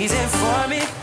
be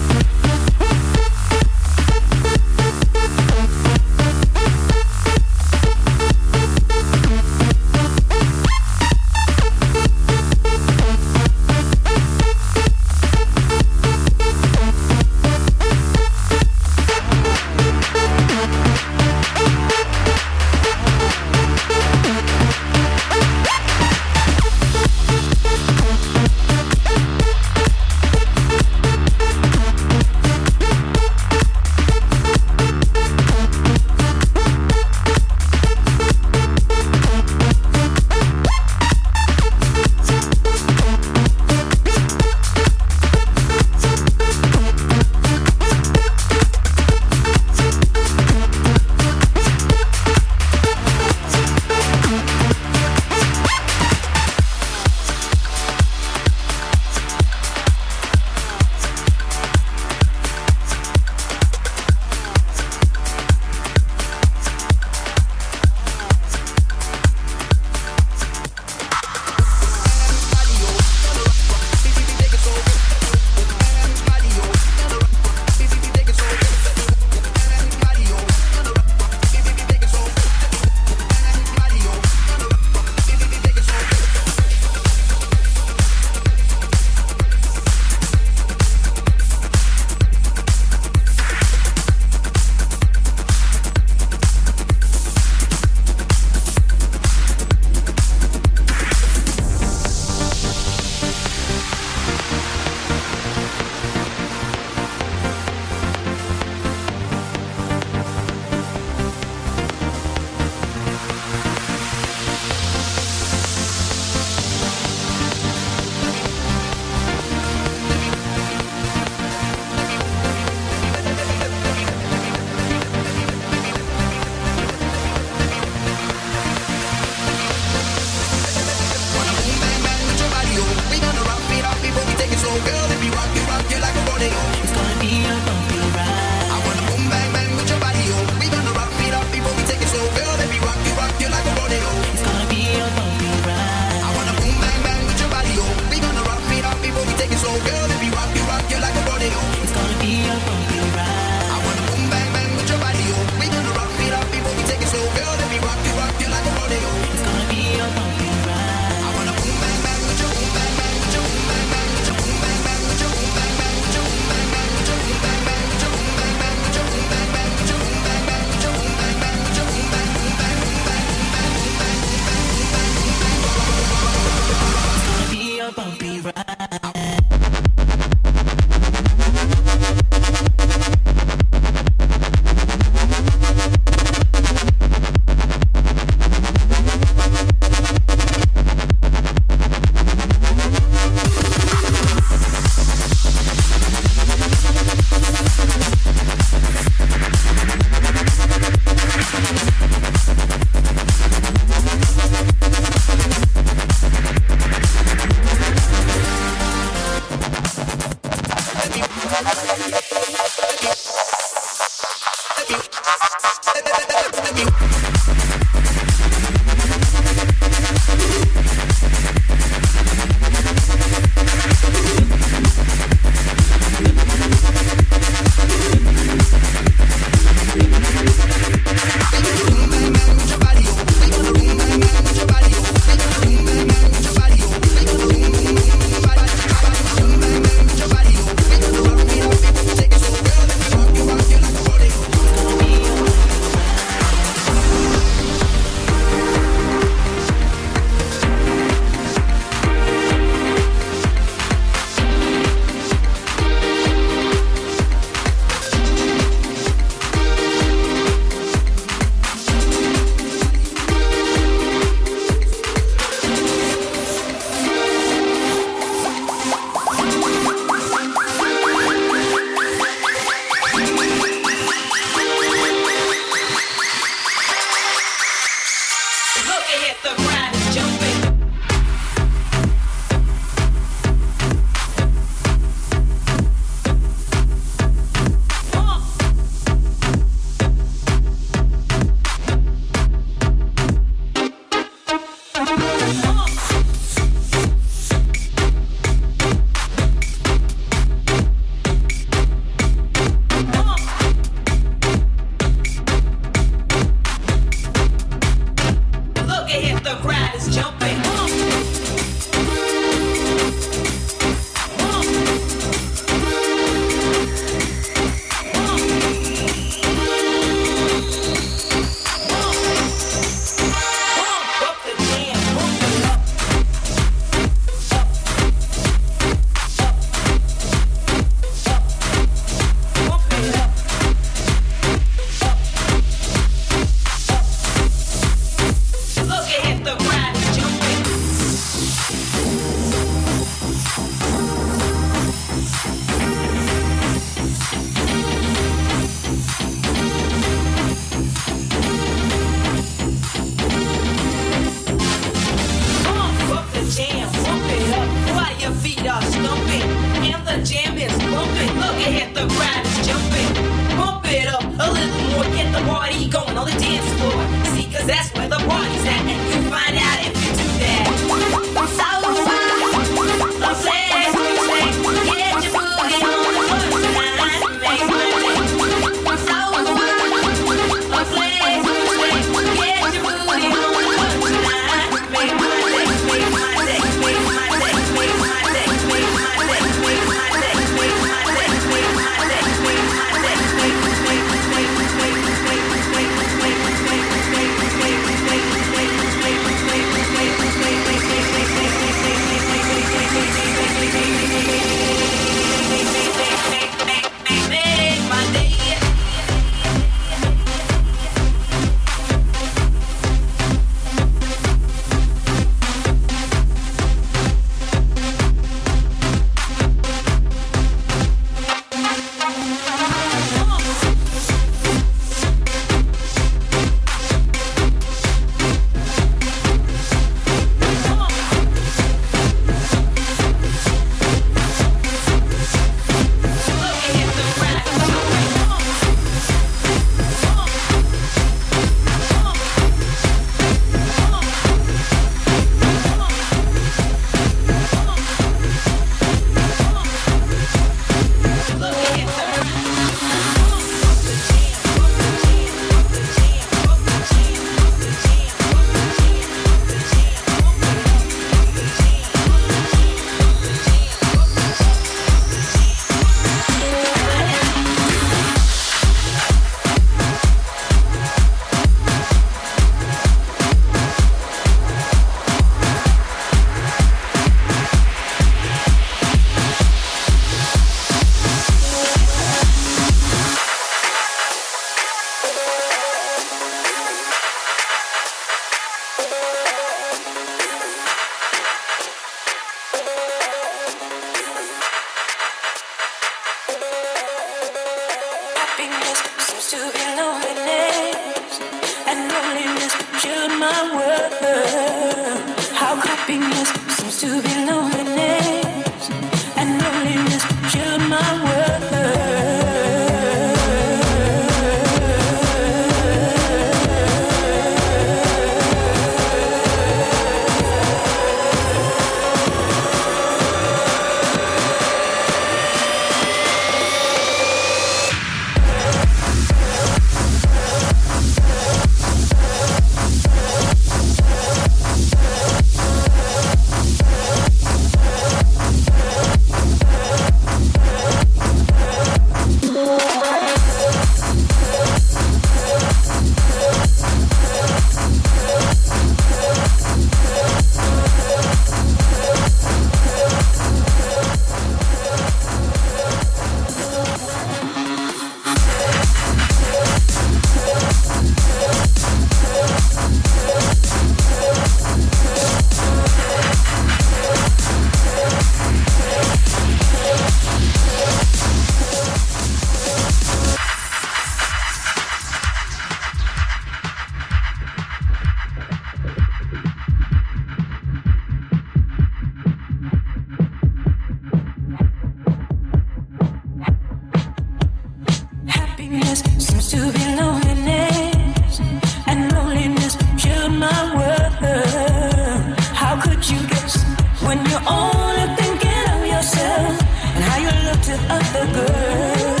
when you're only thinking of yourself and how you look to other girls?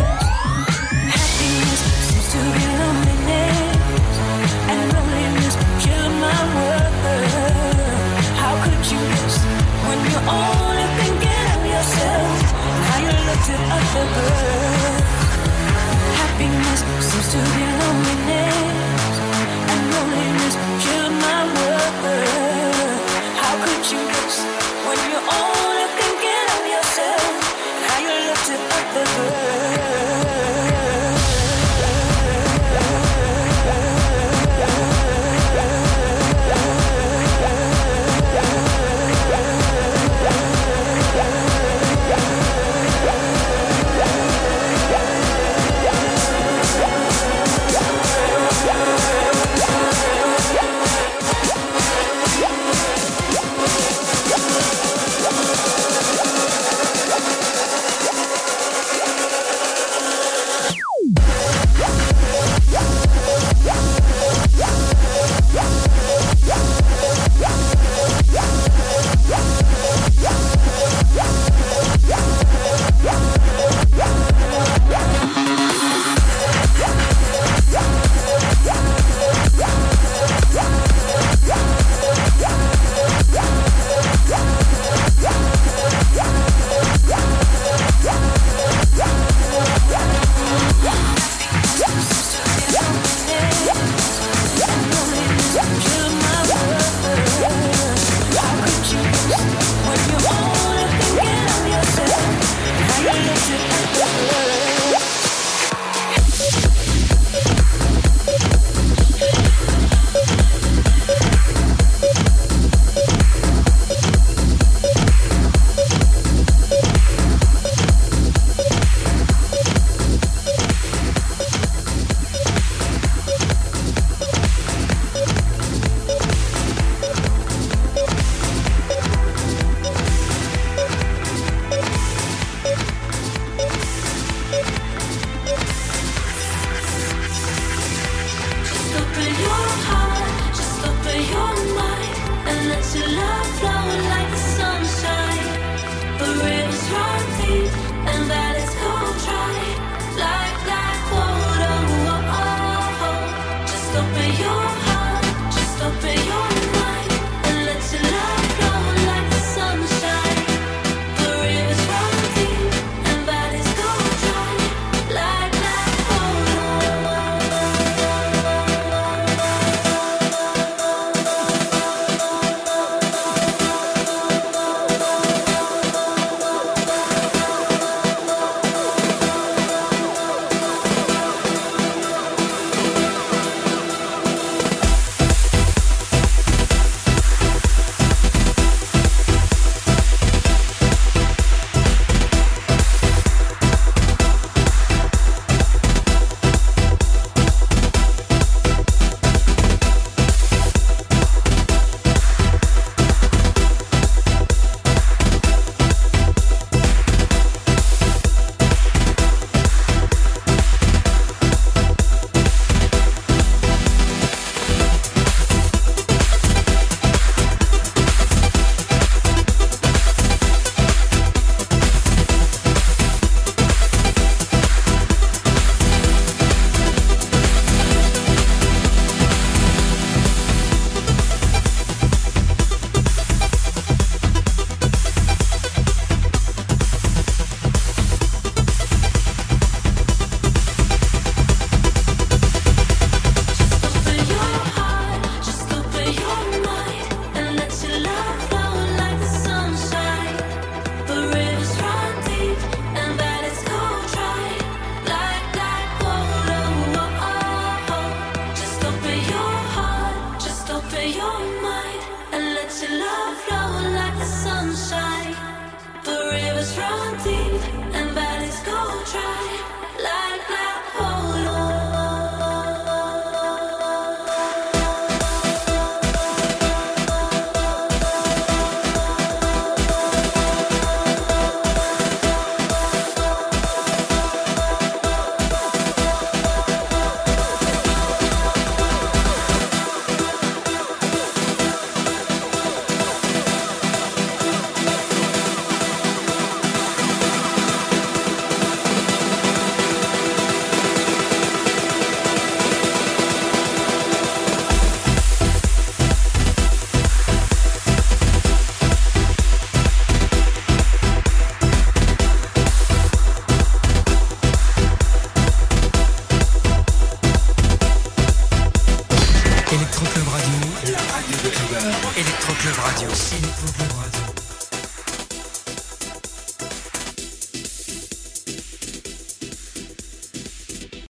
Happiness seems to be loneliness, and loneliness killed my world. How could you guess when you're only thinking of yourself and how you look to other girls? Happiness seems to be